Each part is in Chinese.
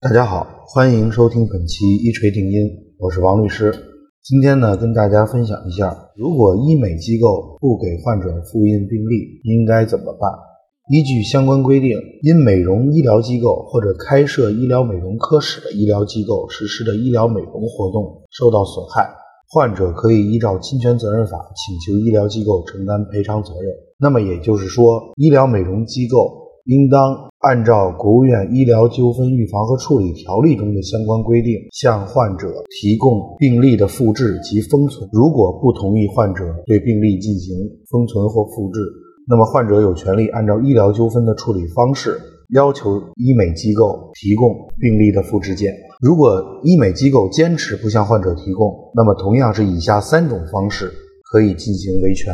大家好，欢迎收听本期一锤定音，我是王律师。今天呢，跟大家分享一下，如果医美机构不给患者复印病历，应该怎么办？依据相关规定，因美容医疗机构或者开设医疗美容科室的医疗机构实施的医疗美容活动受到损害，患者可以依照侵权责任法请求医疗机构承担赔偿责任。那么也就是说，医疗美容机构。应当按照国务院医疗纠纷预防和处理条例中的相关规定，向患者提供病历的复制及封存。如果不同意患者对病历进行封存或复制，那么患者有权利按照医疗纠纷的处理方式，要求医美机构提供病历的复制件。如果医美机构坚持不向患者提供，那么同样是以下三种方式可以进行维权。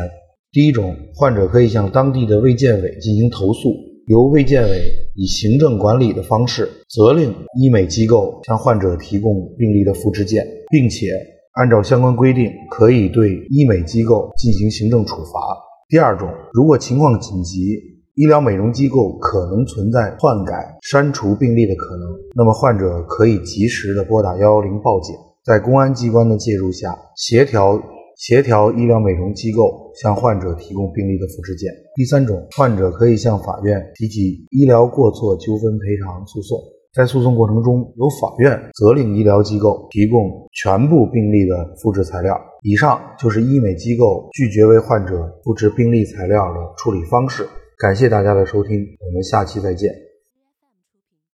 第一种，患者可以向当地的卫健委进行投诉。由卫健委以行政管理的方式责令医美机构向患者提供病历的复制件，并且按照相关规定可以对医美机构进行行政处罚。第二种，如果情况紧急，医疗美容机构可能存在篡改、删除病历的可能，那么患者可以及时的拨打幺幺零报警，在公安机关的介入下协调。协调医疗美容机构向患者提供病历的复制件。第三种，患者可以向法院提起医疗过错纠纷赔偿诉讼，在诉讼过程中，由法院责令医疗机构提供全部病历的复制材料。以上就是医美机构拒绝为患者复制病历材料的处理方式。感谢大家的收听，我们下期再见。